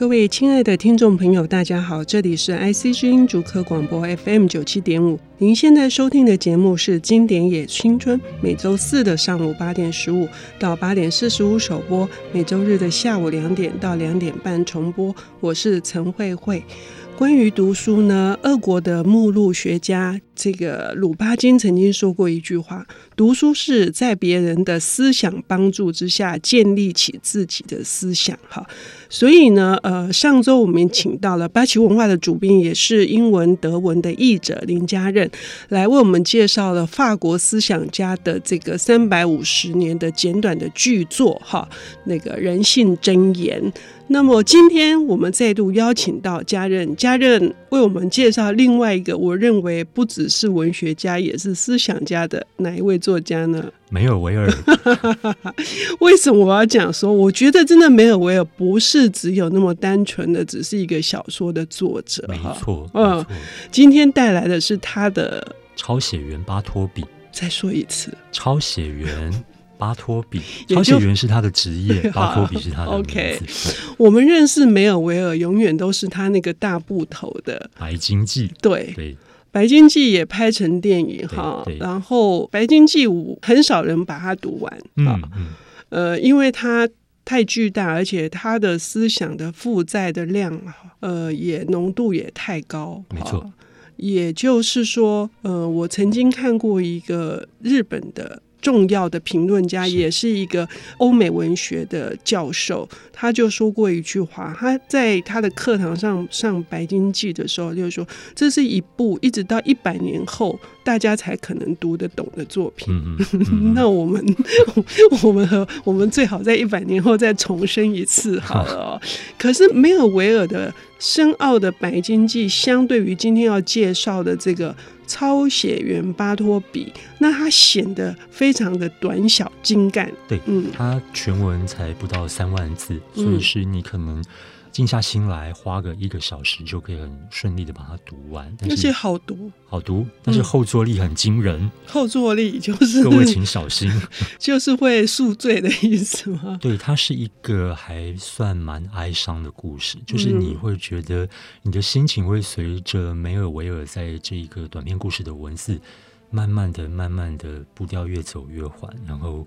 各位亲爱的听众朋友，大家好，这里是 IC 之音主客广播 FM 九七点五。您现在收听的节目是《经典也青春》，每周四的上午八点十五到八点四十五首播，每周日的下午两点到两点半重播。我是陈慧慧。关于读书呢，俄国的目录学家这个鲁巴金曾经说过一句话：“读书是在别人的思想帮助之下建立起自己的思想。”哈，所以呢，呃，上周我们请到了八旗文化的主编，也是英文、德文的译者林家任，来为我们介绍了法国思想家的这个三百五十年的简短的巨作，哈，那个人性箴言。那么今天我们再度邀请到家任，家任为我们介绍另外一个我认为不只是文学家，也是思想家的哪一位作家呢？梅尔维尔。为什么我要讲说？我觉得真的梅尔维尔不是只有那么单纯的只是一个小说的作者，没错。嗯，今天带来的是他的抄写员巴托比。再说一次，抄写员。巴托比，抄写员是他的职业，巴托比是他的。OK，我们认识梅尔维尔，永远都是他那个大部头的《白鲸记》。对对，《白鲸记》也拍成电影哈。然后《白鲸记》五很少人把它读完，嗯嗯，呃，因为它太巨大，而且他的思想的负载的量，呃，也浓度也太高。没错，也就是说，呃，我曾经看过一个日本的。重要的评论家，也是一个欧美文学的教授，他就说过一句话，他在他的课堂上上《白鲸记》的时候，就是说，这是一部一直到一百年后大家才可能读得懂的作品。嗯嗯、那我们 我们和我们最好在一百年后再重申一次好了，哦。可是梅尔维尔的深奥的《白鲸记》，相对于今天要介绍的这个。抄写员巴托比，那它显得非常的短小精干。对，嗯，他全文才不到三万字，所以是你可能。静下心来，花个一个小时就可以很顺利的把它读完。而且好读，好读，但是后坐力很惊人。嗯、后坐力就是各位请小心，就是会宿醉的意思吗？对，它是一个还算蛮哀伤的故事，就是你会觉得你的心情会随着梅尔维尔在这一个短篇故事的文字，慢慢的、慢慢的步调越走越缓，然后。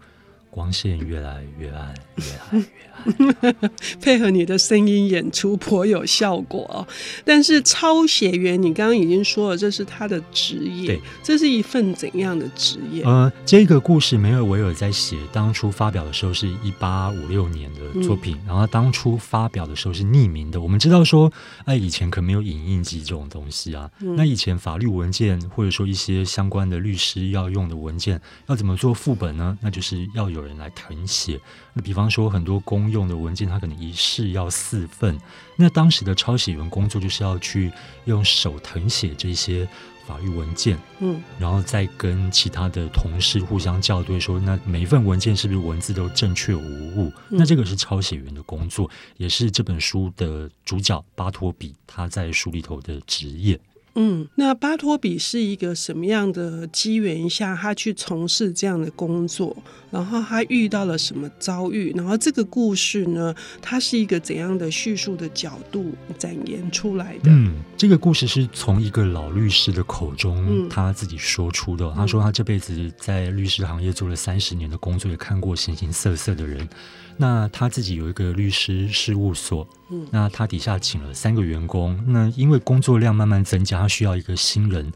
光线越来越暗，越来越暗。配合你的声音演出颇有效果哦。但是抄写员，你刚刚已经说了，这是他的职业。对，这是一份怎样的职业？呃，这个故事梅尔维尔在写当初发表的时候是一八五六年的作品，嗯、然后当初发表的时候是匿名的。我们知道说，哎，以前可没有影印机这种东西啊。嗯、那以前法律文件或者说一些相关的律师要用的文件，要怎么做副本呢？那就是要有人来誊写，那比方说很多公用的文件，它可能一式要四份。那当时的抄写员工作就是要去用手誊写这些法律文件，嗯，然后再跟其他的同事互相校对，说那每一份文件是不是文字都正确无误？嗯、那这个是抄写员的工作，也是这本书的主角巴托比他在书里头的职业。嗯，那巴托比是一个什么样的机缘下，他去从事这样的工作？然后他遇到了什么遭遇？然后这个故事呢，它是一个怎样的叙述的角度展现出来的？嗯，这个故事是从一个老律师的口中他自己说出的。嗯、他说他这辈子在律师行业做了三十年的工作，也看过形形色色的人。那他自己有一个律师事务所，那他底下请了三个员工，那因为工作量慢慢增加，他需要一个新人。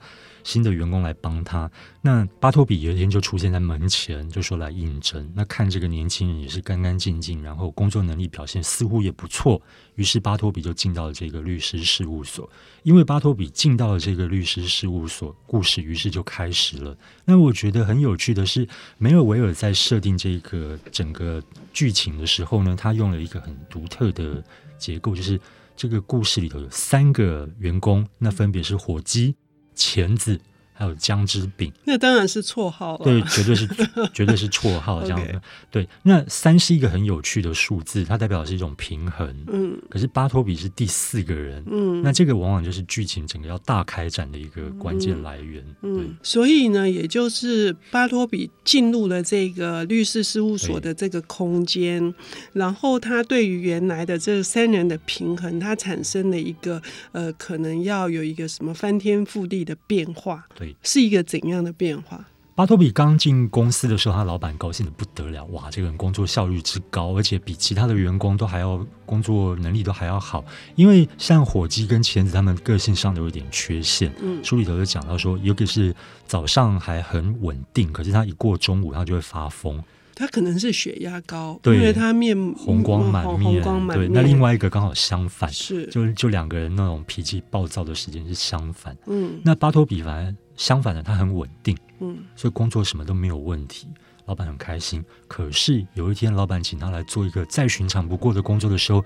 新的员工来帮他，那巴托比有一天就出现在门前，就说来应征。那看这个年轻人也是干干净净，然后工作能力表现似乎也不错，于是巴托比就进到了这个律师事务所。因为巴托比进到了这个律师事务所，故事于是就开始了。那我觉得很有趣的是，梅尔维尔在设定这个整个剧情的时候呢，他用了一个很独特的结构，就是这个故事里头有三个员工，那分别是火鸡。钳子还有姜汁饼。那当然是绰号了，对，绝对是 绝对是绰号这样的。对，那三是一个很有趣的数字，它代表的是一种平衡。嗯，可是巴托比是第四个人。嗯，那这个往往就是剧情整个要大开展的一个关键来源。嗯，嗯，所以呢，也就是巴托比进入了这个律师事务所的这个空间，然后他对于原来的这三人的平衡，他产生了一个呃，可能要有一个什么翻天覆地的变化。对，是一个怎样的变化？巴托比刚进公司的时候，他老板高兴的不得了，哇，这个人工作效率之高，而且比其他的员工都还要工作能力都还要好。因为像火鸡跟钳子他们个性上都有点缺陷。嗯，书里头就讲到说，尤其是早上还很稳定，可是他一过中午他就会发疯。他可能是血压高，对，因为他面红光满面，红光满面。对，那另外一个刚好相反，是就就两个人那种脾气暴躁的时间是相反。嗯，那巴托比反而相反的，他很稳定，嗯，所以工作什么都没有问题，老板很开心。可是有一天，老板请他来做一个再寻常不过的工作的时候，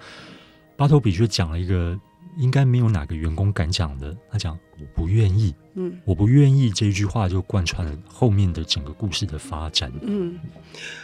巴托比却讲了一个。应该没有哪个员工敢讲的。他讲：“我不愿意。”嗯，“我不愿意”这一句话就贯穿了后面的整个故事的发展。嗯，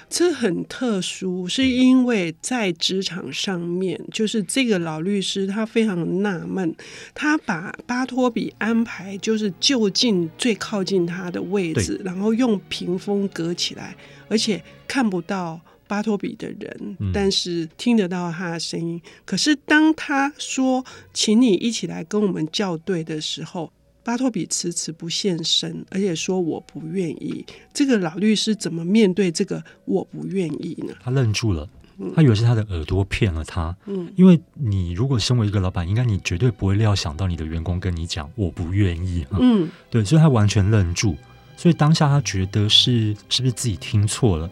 这很特殊，是因为在职场上面，就是这个老律师他非常纳闷，他把巴托比安排就是就近最靠近他的位置，然后用屏风隔起来，而且看不到。巴托比的人，但是听得到他的声音。嗯。可是当他说“请你一起来跟我们校对”的时候，巴托比迟迟不现身，而且说“我不愿意”。这个老律师怎么面对这个“我不愿意”呢？他愣住了，他以为是他的耳朵骗了他。嗯，因为你如果身为一个老板，应该你绝对不会料想到你的员工跟你讲“我不愿意”。嗯，对，所以他完全愣住。所以当下他觉得是是不是自己听错了？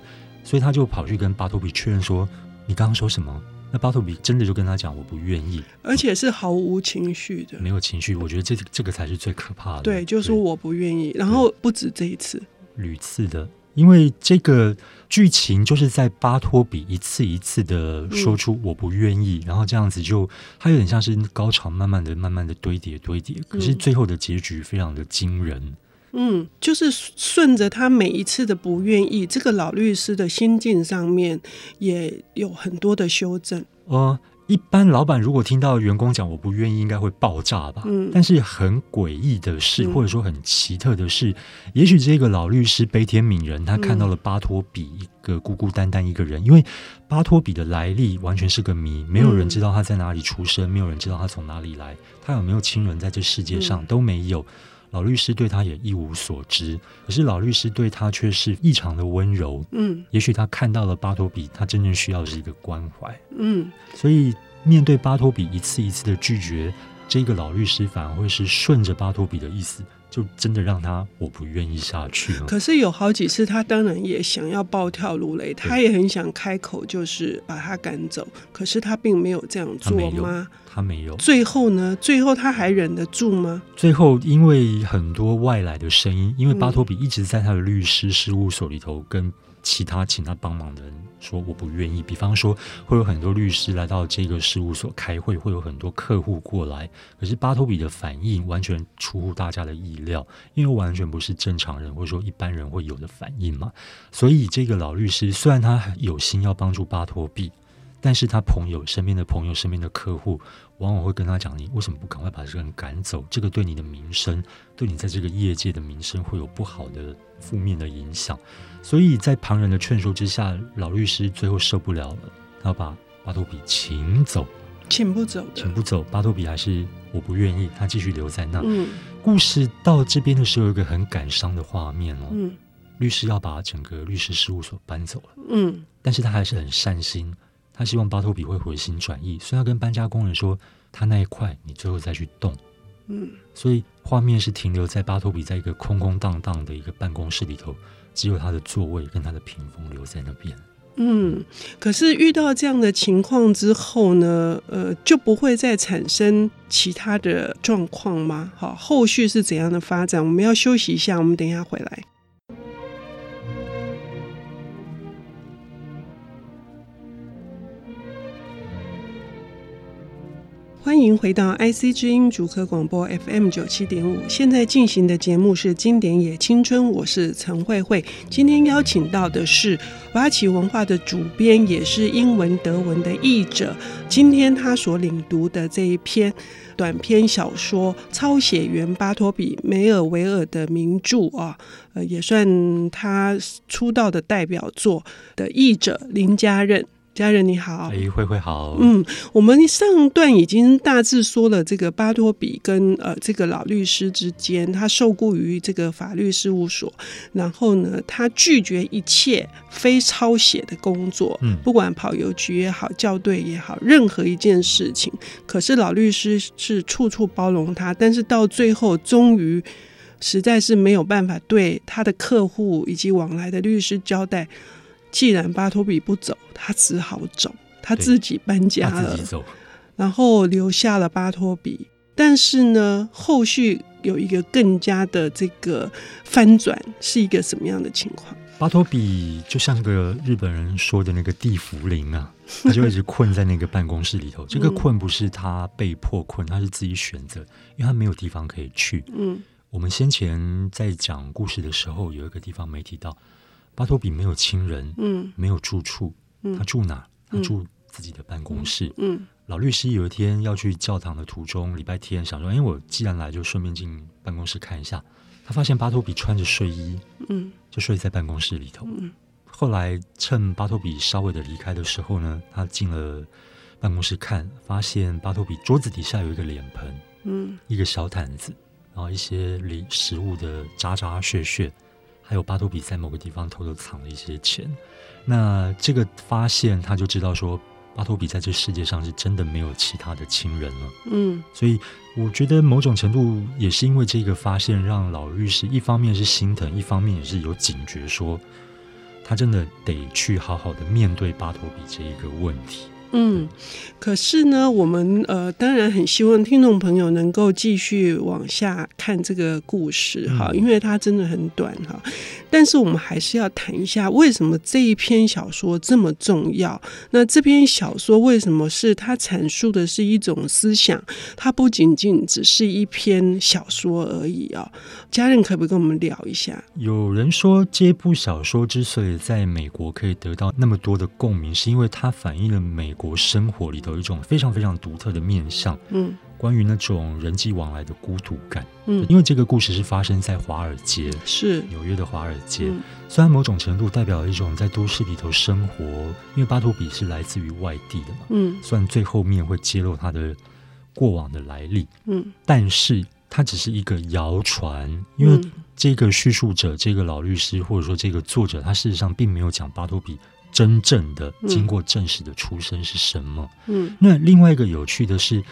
所以他就跑去跟巴托比确认说：“你刚刚说什么？”那巴托比真的就跟他讲：“我不愿意。”而且是毫无情绪的，没有情绪。我觉得这这个才是最可怕的。对，就是我不愿意。然后不止这一次，屡次的，因为这个剧情就是在巴托比一次一次的说出“我不愿意”，嗯，然后这样子就他有点像是高潮，慢慢的、慢慢的堆叠、堆叠。可是最后的结局非常的惊人。嗯，就是顺着他每一次的不愿意，这个老律师的心境上面也有很多的修正。呃，一般老板如果听到员工讲我不愿意，应该会爆炸吧？嗯，但是很诡异的是，或者说很奇特的是，嗯、也许这个老律师悲天悯人，他看到了巴托比一个孤孤单单一个人，因为巴托比的来历完全是个谜，没有人知道他在哪里出生，没有人知道他从哪里来，他有没有亲人在这世界上都没有。老律师对他也一无所知，可是老律师对他却是异常的温柔。嗯，也许他看到了巴托比，他真正需要的是一个关怀。嗯，所以面对巴托比一次一次的拒绝，这个老律师反而会是顺着巴托比的意思。就真的让他我不愿意下去了。可是有好几次，他当然也想要暴跳如雷，他也很想开口，就是把他赶走。可是他并没有这样做吗？他没有。最后呢？最后他还忍得住吗？最后，因为很多外来的声音，因为巴托比一直在他的律师事务所里头跟。其他请他帮忙的人说我不愿意，比方说会有很多律师来到这个事务所开会，会有很多客户过来，可是巴托比的反应完全出乎大家的意料，因为完全不是正常人或者说一般人会有的反应嘛。所以这个老律师虽然他有心要帮助巴托比，但是他朋友身边的朋友身边的客户往往会跟他讲：“你为什么不赶快把这个人赶走？这个对你的名声，对你在这个业界的名声会有不好的负面的影响。”所以在旁人的劝说之下，老律师最后受不了了，他要把巴托比请走，请不走，请不走。巴托比还是我不愿意，他继续留在那。嗯，故事到这边的时候，有一个很感伤的画面哦。嗯，律师要把整个律师事务所搬走了。嗯，但是他还是很善心，他希望巴托比会回心转意，所以他跟搬家工人说，他那一块你最后再去动。嗯，所以画面是停留在巴托比在一个空空荡荡的一个办公室里头。只有他的座位跟他的屏风留在那边。嗯，可是遇到这样的情况之后呢，呃，就不会再产生其他的状况吗？好，后续是怎样的发展？我们要休息一下，我们等一下回来。欢迎回到 IC 之音主科广播 FM 九七点五，现在进行的节目是《经典也青春》，我是陈慧慧。今天邀请到的是八旗文化的主编，也是英文德文的译者。今天他所领读的这一篇短篇小说《抄写员巴托比·梅尔维尔》的名著啊，呃，也算他出道的代表作的译者林家任。家人你好，哎，慧慧好。嗯，我们上段已经大致说了这个巴托比跟呃这个老律师之间，他受雇于这个法律事务所，然后呢，他拒绝一切非抄写的工作，嗯，不管跑邮局也好，校对也好，任何一件事情，可是老律师是处处包容他，但是到最后，终于实在是没有办法对他的客户以及往来的律师交代。既然巴托比不走，他只好走，他自己搬家了，然后留下了巴托比。但是呢，后续有一个更加的这个翻转，是一个什么样的情况？巴托比就像个日本人说的那个地缚灵啊，他就一直困在那个办公室里头。这个困不是他被迫困，他是自己选择，因为他没有地方可以去。嗯，我们先前在讲故事的时候，有一个地方没提到。巴托比没有亲人，嗯，没有住处，嗯，他住哪？他住自己的办公室。嗯，嗯，老律师有一天要去教堂的途中，礼拜天想说，哎，我既然来，就顺便进办公室看一下。他发现巴托比穿着睡衣，嗯，就睡在办公室里头。嗯，后来趁巴托比稍微的离开的时候呢，他进了办公室看，发现巴托比桌子底下有一个脸盆，嗯，一个小毯子，然后一些里食物的渣渣屑屑。还有巴托比在某个地方偷偷藏了一些钱，那这个发现他就知道说，巴托比在这世界上是真的没有其他的亲人了。嗯，所以我觉得某种程度也是因为这个发现，让老律师一方面是心疼，一方面也是有警觉，说他真的得去好好的面对巴托比这一个问题。嗯，可是呢，我们呃，当然很希望听众朋友能够继续往下看这个故事哈，因为它真的很短哈。但是我们还是要谈一下，为什么这一篇小说这么重要？那这篇小说为什么是它阐述的是一种思想？它不仅仅只是一篇小说而已啊。家人可不可以跟我们聊一下？有人说，这部小说之所以在美国可以得到那么多的共鸣，是因为它反映了美国。生活里头有一种非常非常独特的面向，嗯，关于那种人际往来的孤独感，嗯，因为这个故事是发生在华尔街，是。纽约的华尔街，嗯，虽然某种程度代表了一种在都市里头生活，因为巴托比是来自于外地的嘛，嗯，虽然最后面会揭露他的过往的来历，嗯，但是他只是一个谣传，因为这个叙述者，这个老律师或者说这个作者，他事实上并没有讲巴托比。真正的经过证实的出身是什么？嗯，那另外一个有趣的是。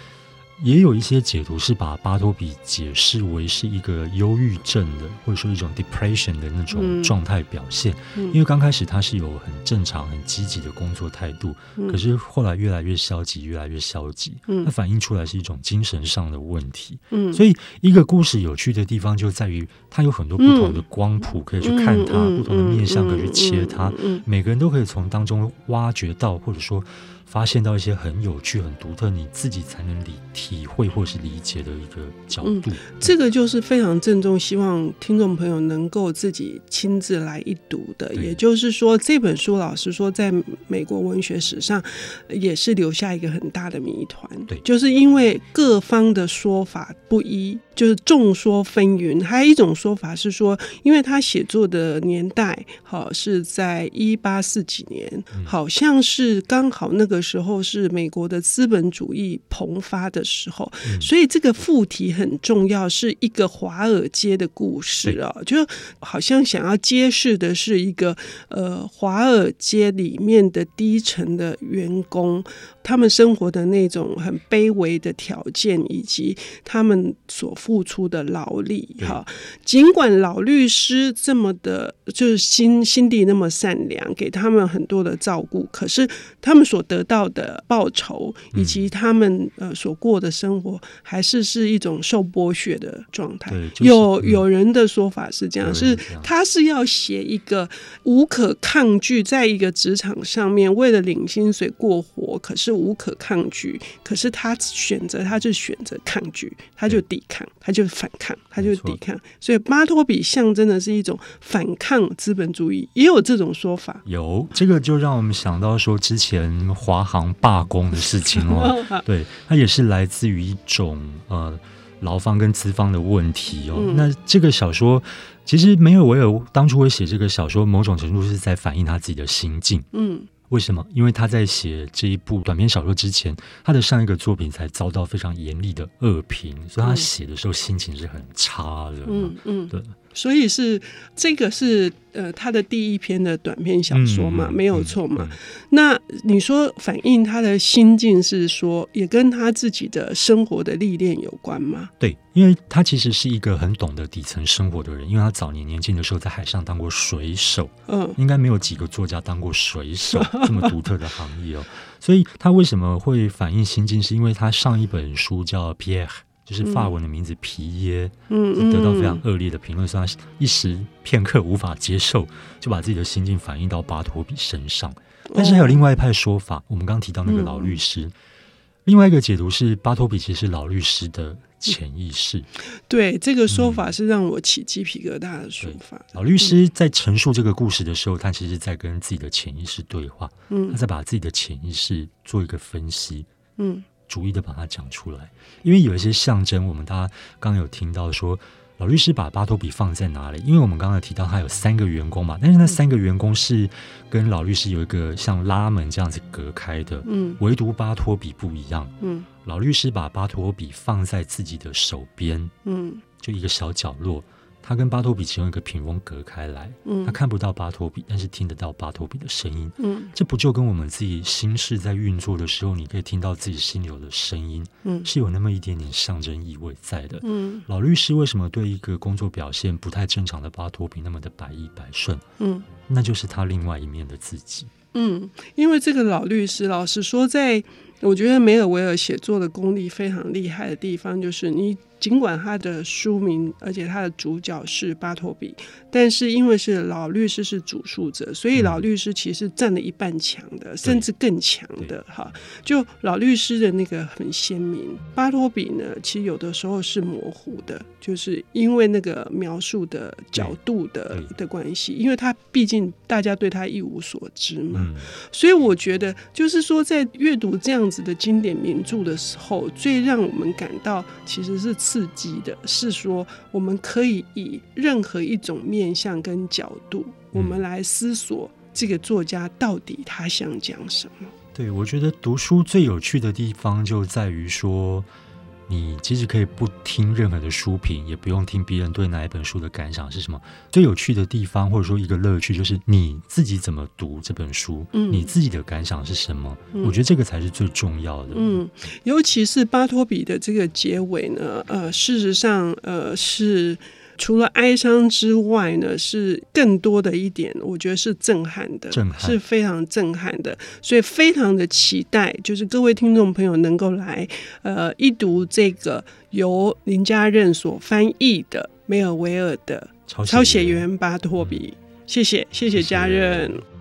也有一些解读是把巴托比解释为是一个忧郁症的，或者说一种 depression 的那种状态表现。因为刚开始他是有很正常、很积极的工作态度，嗯、可是后来越来越消极，越来越消极。嗯，它反映出来是一种精神上的问题。嗯，所以一个故事有趣的地方就在于它有很多不同的光谱可以去看它，嗯、不同的面向可以去切它。嗯，嗯每个人都可以从当中挖掘到，或者说。发现到一些很有趣、很独特，你自己才能理体会或是理解的一个角度。嗯，这个就是非常郑重，希望听众朋友能够自己亲自来一读的。也就是说，这本书老实说，在美国文学史上也是留下一个很大的谜团。对，就是因为各方的说法不一。就是众说纷纭，还有一种说法是说，因为他写作的年代，好是在一八四几年，好像是刚好那个时候是美国的资本主义膨发的时候，所以这个副题很重要，是一个华尔街的故事啊，就好像想要揭示的是一个呃华尔街里面的低层的员工，他们生活的那种很卑微的条件，以及他们所。付出的劳力。哈，尽管老律师这么的，就是心心地那么善良，给他们很多的照顾，可是他们所得到的报酬以及他们呃所过的生活，还是是一种受剥削的状态。就是、有有人的说法是这样，是他是要写一个无可抗拒，在一个职场上面为了领薪水过活，可是无可抗拒，可是他选择，他就选择抗拒，他就抵抗，他就反抗，他就抵抗。所以巴托比象征的是一种反抗资本主义，也有这种说法。有这个就让我们想到说之前华航罢工的事情哦，对，它也是来自于一种呃劳方跟资方的问题哦。嗯、那这个小说其实没有，我有当初会写这个小说，某种程度是在反映他自己的心境。嗯。为什么？因为他在写这一部短篇小说之前，他的上一个作品才遭到非常严厉的恶评，所以他写的时候心情是很差的。嗯嗯，对。所以是这个是呃他的第一篇的短篇小说嘛，嗯、没有错嘛。那你说反映他的心境是说，也跟他自己的生活的历练有关吗？对，因为他其实是一个很懂得底层生活的人，因为他早年年轻的时候在海上当过水手，嗯，应该没有几个作家当过水手 这么独特的行业哦。所以他为什么会反映心境，是因为他上一本书叫《Pierre》。就是法文的名字皮耶，嗯，得到非常恶劣的评论，所以他一时片刻无法接受，就把自己的心境反映到巴托比身上。但是还有另外一派说法，我们刚刚提到那个老律师，另外一个解读是巴托比其实是老律师的潜意识。对，这个说法是让我起鸡皮疙瘩的说法。老律师在陈述这个故事的时候，他其实在跟自己的潜意识对话，嗯，他在把自己的潜意识做一个分析，嗯。逐一的把它讲出来，因为有一些象征，我们大家刚刚有听到说，老律师把巴托比放在哪里？因为我们刚刚提到他有三个员工嘛，但是那三个员工是跟老律师有一个像拉门这样子隔开的，嗯，唯独巴托比不一样，嗯，老律师把巴托比放在自己的手边，嗯，就一个小角落。他跟巴托比其中一个屏风隔开来，嗯，他看不到巴托比，但是听得到巴托比的声音，嗯，这不就跟我们自己心事在运作的时候，你可以听到自己心流的声音，嗯，是有那么一点点象征意味在的，嗯。老律师为什么对一个工作表现不太正常的巴托比那么的百依百顺？嗯，那就是他另外一面的自己。嗯，因为这个老律师，老实说，在我觉得梅尔维尔写作的功力非常厉害的地方，就是你。尽管他的书名，而且他的主角是巴托比，但是因为是老律师是主述者，所以老律师其实占了一半强的，甚至更强的哈。就老律师的那个很鲜明，巴托比呢，其实有的时候是模糊的，就是因为那个描述的角度的的关系，因为他毕竟大家对他一无所知嘛，所以我觉得就是说，在阅读这样子的经典名著的时候，最让我们感到其实是。刺激的是说，我们可以以任何一种面向跟角度，我们来思索这个作家到底他想讲什么。对，我觉得读书最有趣的地方就在于说。你其实可以不听任何的书评，也不用听别人对哪一本书的感想是什么。最有趣的地方，或者说一个乐趣，就是你自己怎么读这本书，嗯，你自己的感想是什么？嗯，我觉得这个才是最重要的。嗯，尤其是巴托比的这个结尾呢，呃，事实上，呃，是。除了哀伤之外呢，是更多的一点，我觉得是震撼的，震撼，是非常震撼的，所以非常的期待，就是各位听众朋友能够来呃一读这个由林家任所翻译的梅尔维尔的《抄写员。巴托比》，谢谢谢谢。家任。